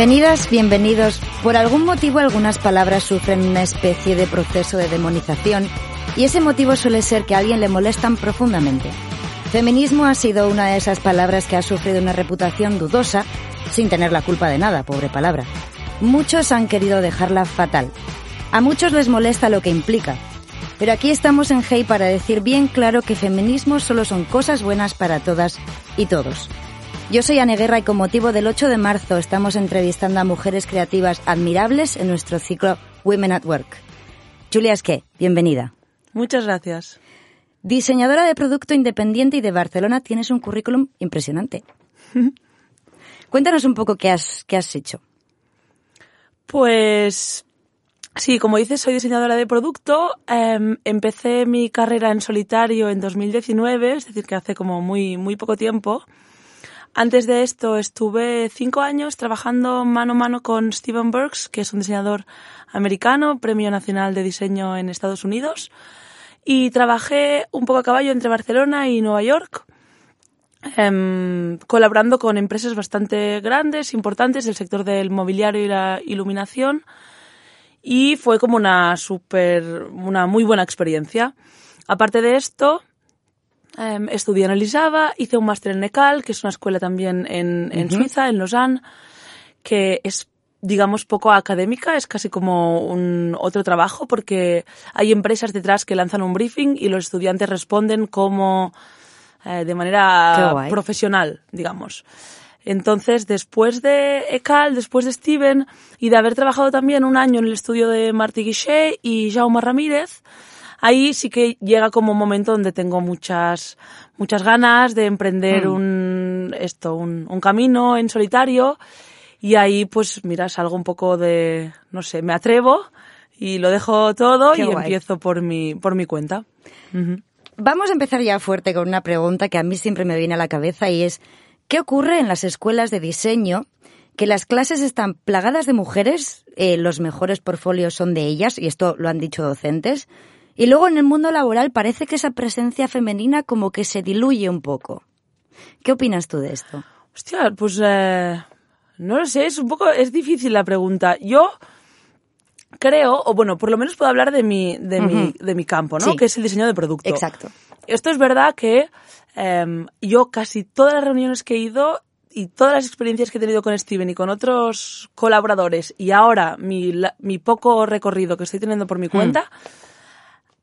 Bienvenidas, bienvenidos. Por algún motivo algunas palabras sufren una especie de proceso de demonización y ese motivo suele ser que a alguien le molestan profundamente. Feminismo ha sido una de esas palabras que ha sufrido una reputación dudosa sin tener la culpa de nada, pobre palabra. Muchos han querido dejarla fatal. A muchos les molesta lo que implica. Pero aquí estamos en Hey para decir bien claro que feminismo solo son cosas buenas para todas y todos. Yo soy Anne Guerra y con motivo del 8 de marzo estamos entrevistando a mujeres creativas admirables en nuestro ciclo Women at Work. Julia Esqué, bienvenida. Muchas gracias. Diseñadora de producto independiente y de Barcelona, tienes un currículum impresionante. Cuéntanos un poco qué has, qué has hecho. Pues sí, como dices, soy diseñadora de producto. Em, empecé mi carrera en solitario en 2019, es decir, que hace como muy, muy poco tiempo. Antes de esto estuve cinco años trabajando mano a mano con Steven Burks, que es un diseñador americano, Premio Nacional de Diseño en Estados Unidos. Y trabajé un poco a caballo entre Barcelona y Nueva York, em, colaborando con empresas bastante grandes, importantes del sector del mobiliario y la iluminación. Y fue como una super, una muy buena experiencia. Aparte de esto, Um, estudié en Elisaba, hice un máster en ECAL, que es una escuela también en, en Suiza, en Lausanne, que es digamos, poco académica, es casi como un otro trabajo porque hay empresas detrás que lanzan un briefing y los estudiantes responden como eh, de manera profesional, digamos. Entonces, después de ECAL, después de Steven y de haber trabajado también un año en el estudio de Martí Guichet y Jaume Ramírez, ahí sí que llega como un momento donde tengo muchas, muchas ganas de emprender mm. un, esto, un, un camino en solitario y ahí pues mira, salgo un poco de, no sé, me atrevo y lo dejo todo y empiezo por mi, por mi cuenta. Vamos a empezar ya fuerte con una pregunta que a mí siempre me viene a la cabeza y es, ¿qué ocurre en las escuelas de diseño? Que las clases están plagadas de mujeres, eh, los mejores portfolios son de ellas, y esto lo han dicho docentes, y luego en el mundo laboral parece que esa presencia femenina como que se diluye un poco. ¿Qué opinas tú de esto? Hostia, pues eh, no lo sé, es un poco, es difícil la pregunta. Yo creo, o bueno, por lo menos puedo hablar de mi, de mi, de mi campo, ¿no? Que es el diseño de producto. Exacto. Esto es verdad que em, yo casi todas las reuniones que he ido y todas las experiencias que he tenido con Steven y con otros colaboradores y ahora mi, mi poco recorrido que estoy teniendo por mi cuenta,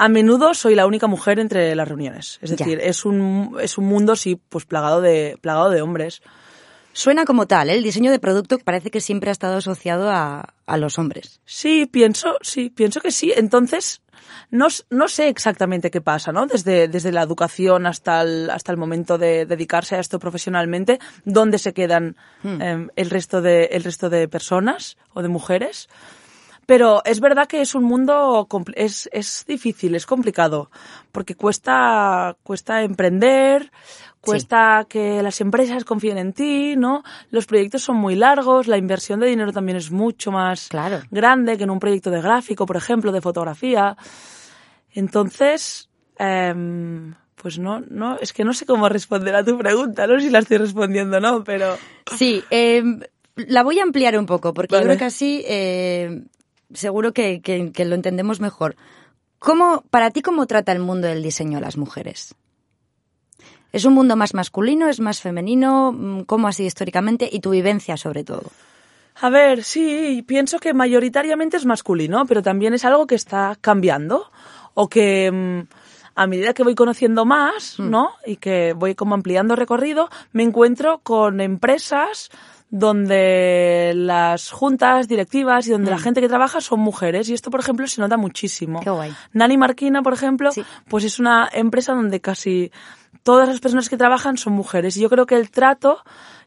a menudo soy la única mujer entre las reuniones. Es decir, es un, es un mundo, sí, pues plagado de, plagado de hombres. Suena como tal, ¿eh? el diseño de producto parece que siempre ha estado asociado a, a los hombres. Sí, pienso, sí, pienso que sí. Entonces, no, no, sé exactamente qué pasa, ¿no? Desde, desde la educación hasta el, hasta el momento de dedicarse a esto profesionalmente, dónde se quedan hmm. em, el, resto de, el resto de personas o de mujeres. Pero es verdad que es un mundo, es, es difícil, es complicado, porque cuesta, cuesta emprender, cuesta que las empresas confíen en ti, ¿no? Los proyectos son muy largos, la inversión de dinero también es mucho más claro. grande que en un proyecto de gráfico, por ejemplo, de fotografía. Entonces, eh, pues no, no, es que no sé cómo responder a tu pregunta, no sé si la estoy respondiendo o no, pero... Sí, eh, la voy a ampliar un poco, porque yo creo que así eh, seguro que, que, lo entendemos mejor. ¿Cómo, para ti, cómo trata el mundo del diseño a las mujeres? ¿Es un mundo más masculino? ¿Es más femenino? Mm, ¿Cómo ha sido históricamente? Y tu vivencia, sobre todo. A ver, sí, pienso que mayoritariamente es masculino, pero también es algo que está cambiando. O que mm, a medida que voy conociendo más, mm. ¿no? Y que voy como ampliando recorrido, me encuentro con empresas donde las juntas directivas y donde la mm. gente que trabaja son mujeres y esto por ejemplo se nota muchísimo. Qué guay. Nani Marquina, por ejemplo, pues es una empresa donde casi todas las personas que trabajan son mujeres y yo creo que el trato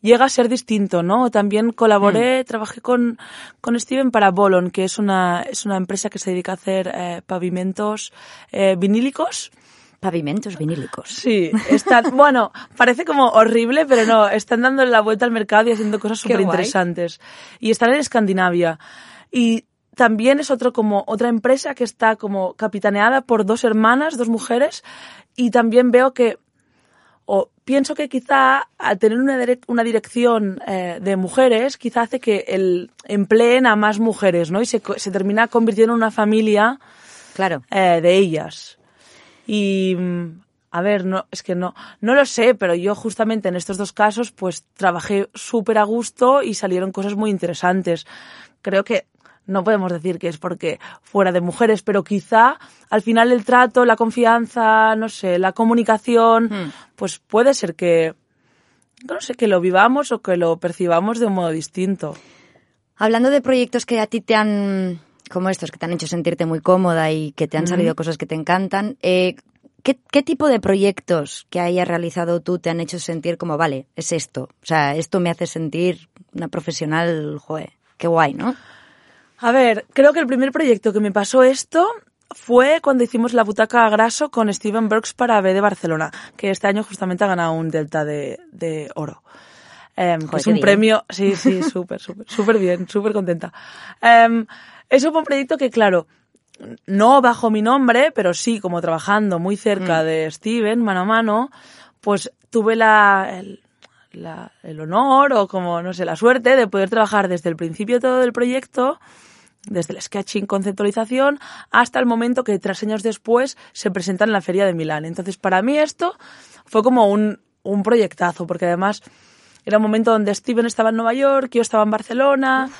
llega a ser distinto, ¿no? También colaboré, mm. trabajé con, con Steven para Bolon, que es una, es una empresa que se dedica a hacer eh, pavimentos eh, vinílicos Pavimentos vinílicos. Sí, están, bueno, parece como horrible, pero no, están dando la vuelta al mercado y haciendo cosas súper interesantes. Y están en Escandinavia. Y también es otro como otra empresa que está como capitaneada por dos hermanas, dos mujeres, y también veo que, o pienso que quizá al tener una, una dirección eh, de mujeres, quizá hace que el empleen a más mujeres, ¿no? Y se, se termina convirtiendo en una familia claro. Eh, de ellas. Y mm, a ver, no, es que no, no lo sé, pero yo justamente en estos dos casos, pues trabajé súper a gusto y salieron cosas muy interesantes. Creo que no podemos decir que es porque fuera de mujeres, pero quizá al final el trato, la confianza, no sé, la comunicación, hmm. pues puede ser que, no sé, que lo vivamos o que lo percibamos de un modo distinto. Hablando de proyectos que a ti te han, como estos, que te han hecho sentirte muy cómoda y que te han salido cosas que te encantan, eh, ¿qué, ¿qué, tipo de proyectos que hayas realizado tú te han hecho sentir como, vale, es esto? O sea, esto me hace sentir una profesional, joder, qué guay, ¿no? A ver, creo que el primer proyecto que me pasó esto fue cuando hicimos la butaca graso con Steven Burks para B de Barcelona, que este año justamente ha ganado un Delta de, de oro. Eh, es un premio, sí, sí, súper, súper, súper bien, súper contenta. Eh, eso fue un proyecto que, claro, no bajo mi nombre, pero sí como trabajando muy cerca mm. de Steven, mano a mano, pues tuve la, el, la, el honor o como, no sé, la suerte de poder trabajar desde el principio todo del proyecto desde el sketching, conceptualización, hasta el momento que tres años después se presenta en la Feria de Milán. Entonces, para mí esto fue como un, un proyectazo, porque además era un momento donde Steven estaba en Nueva York, yo estaba en Barcelona,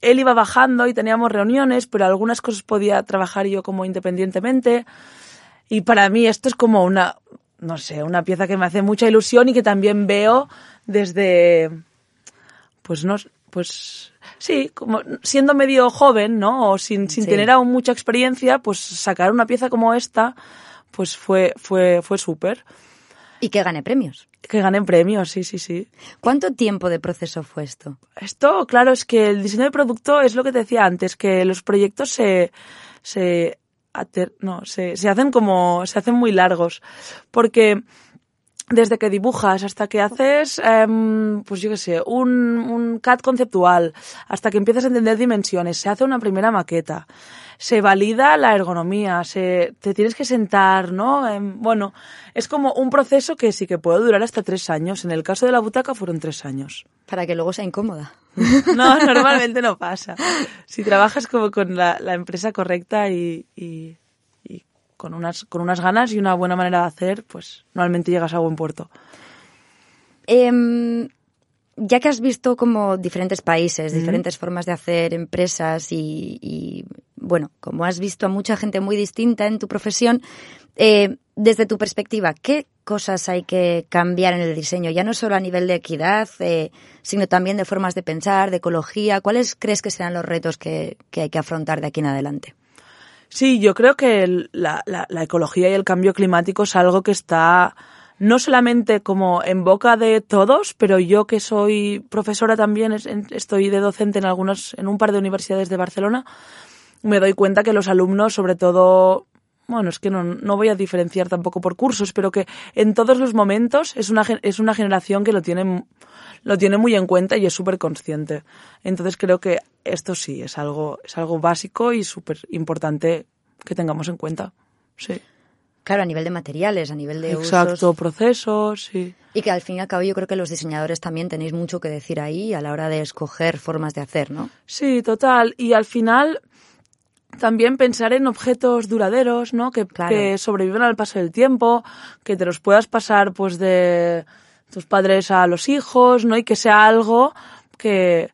él iba bajando y teníamos reuniones, pero algunas cosas podía trabajar yo como independientemente. Y para mí esto es como una, no sé, una pieza que me hace mucha ilusión y que también veo desde, pues no, pues sí, como siendo medio joven, ¿no? O sin, sin tener aún mucha experiencia, pues sacar una pieza como esta, pues fue, fue, fue súper. Y que gane premios. Que ganen premios, sí, sí, sí. ¿Cuánto tiempo de proceso fue esto? Esto, claro, es que el diseño de producto es lo que te decía antes, que los proyectos se, se, no, se, se hacen como, se hacen muy largos. Porque desde que dibujas hasta que haces, em, pues yo qué sé, un, un CAD conceptual, hasta que empiezas a entender dimensiones, se hace una primera maqueta, se valida la ergonomía, se, te tienes que sentar, ¿no? Em, bueno, es como un proceso que sí que puede durar hasta tres años. En el caso de la butaca fueron tres años. Para que luego sea incómoda. No, normalmente no pasa. Si trabajas como con la, la empresa correcta y, y con unas, con unas ganas y una buena manera de hacer, pues normalmente llegas a buen puerto. Em, ya que has visto como diferentes países, diferentes formas de hacer empresas y, bueno, como has visto a mucha gente muy distinta en tu profesión, eh, desde tu perspectiva, ¿qué cosas hay que cambiar en el diseño? Ya no solo a nivel de equidad, eh, sino también de formas de pensar, de ecología. ¿Cuáles crees que serán los retos que hay que afrontar de aquí en adelante? Sí, yo creo que la, ecología y el cambio climático es algo que está no solamente como en boca de todos, pero yo que soy profesora también, estoy de docente en algunas, en un par de universidades de Barcelona, me doy cuenta que los alumnos, sobre todo, bueno, es que no, no voy a diferenciar tampoco por cursos, pero que en todos los momentos es una, es una generación que lo tiene, lo tiene muy en cuenta y es súper consciente. Entonces creo que esto sí es algo, es algo básico y súper importante que tengamos en cuenta. Sí. Claro, a nivel de materiales, a nivel de Exacto, procesos, sí. Y que al fin y al cabo yo creo que los diseñadores también tenéis mucho que decir ahí a la hora de escoger formas de hacer, ¿no? Sí, total. Y al final también pensar en objetos duraderos, ¿no? Que, que sobreviven al paso del tiempo, que te los puedas pasar pues de tus padres a los hijos, ¿no? Y que sea algo que,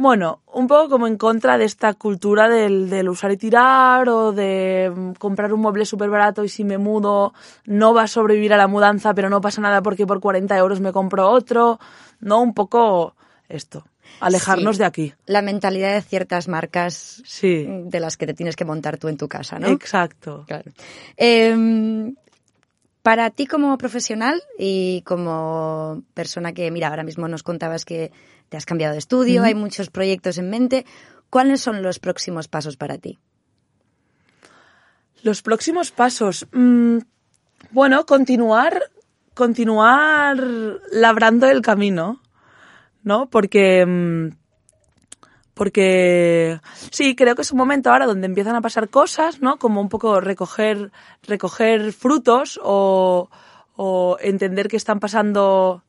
bueno, un poco como en contra de esta cultura del, del usar y tirar o de mm, comprar un mueble súper barato y si me mudo no va a sobrevivir a la mudanza, pero no pasa nada porque por 40 euros me compro otro, ¿no? Un poco esto, alejarnos de aquí. La mentalidad de ciertas marcas sí. de las que te tienes que montar tú en tu casa, ¿no? Exacto. Claro. Eh, para ti como profesional y como persona que, mira, ahora mismo nos contabas que te has cambiado de estudio, hay muchos proyectos en mente. ¿Cuáles son los próximos pasos para ti? Los próximos pasos. Mm, bueno, continuar, continuar labrando el camino, ¿no? Porque, mm, porque sí, creo que es un momento ahora donde empiezan a pasar cosas, ¿no? Como un poco recoger, recoger frutos o, o entender que están pasando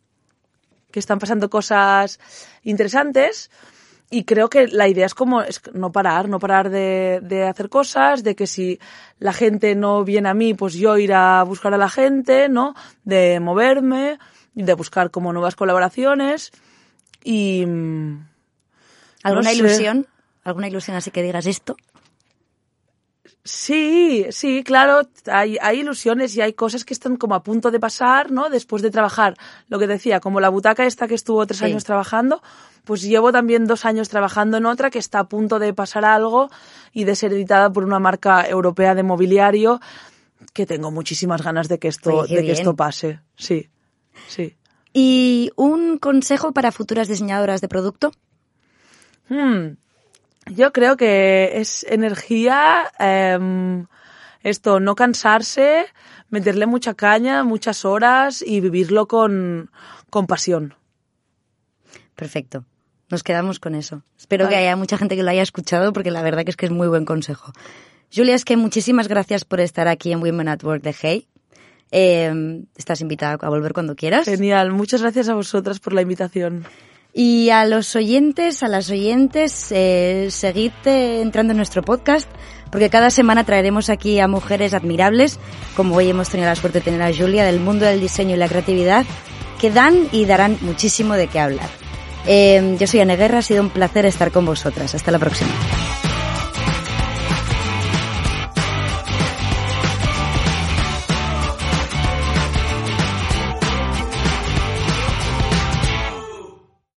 que están pasando cosas interesantes y creo que la idea es como es no parar, no parar de, de, hacer cosas, de que si la gente no viene a mí, pues yo ir a buscar a la gente, ¿no? De moverme, de buscar como nuevas colaboraciones y... Mm, ¿Alguna no ilusión? ¿Alguna ilusión así que digas esto? Sí, sí, claro, hay, hay, ilusiones y hay cosas que están como a punto de pasar, ¿no? Después de trabajar, lo que decía, como la butaca esta que estuvo tres años trabajando, pues llevo también dos años trabajando en otra que está a punto de pasar algo y de ser editada por una marca europea de mobiliario que tengo muchísimas ganas de que esto, de que esto pase. Sí, sí. ¿Y un consejo para futuras diseñadoras de producto? Hmm. Yo creo que es energía, em, esto, no cansarse, meterle mucha caña, muchas horas y vivirlo con, con pasión. Perfecto. Nos quedamos con eso. Espero que haya mucha gente que lo haya escuchado porque la verdad que es que es muy buen consejo. Julia, es que muchísimas gracias por estar aquí en Women at Work de Hey. Em, estás invitada a volver cuando quieras. Genial. Muchas gracias a vosotras por la invitación. Y a los oyentes, a las oyentes, eh, seguid entrando en nuestro podcast, porque cada semana traeremos aquí a mujeres admirables, como hoy hemos tenido la suerte de tener a Julia, del mundo del diseño y la creatividad, que dan y darán muchísimo de qué hablar. Eh, yo soy Ana Guerra, ha sido un placer estar con vosotras. Hasta la próxima.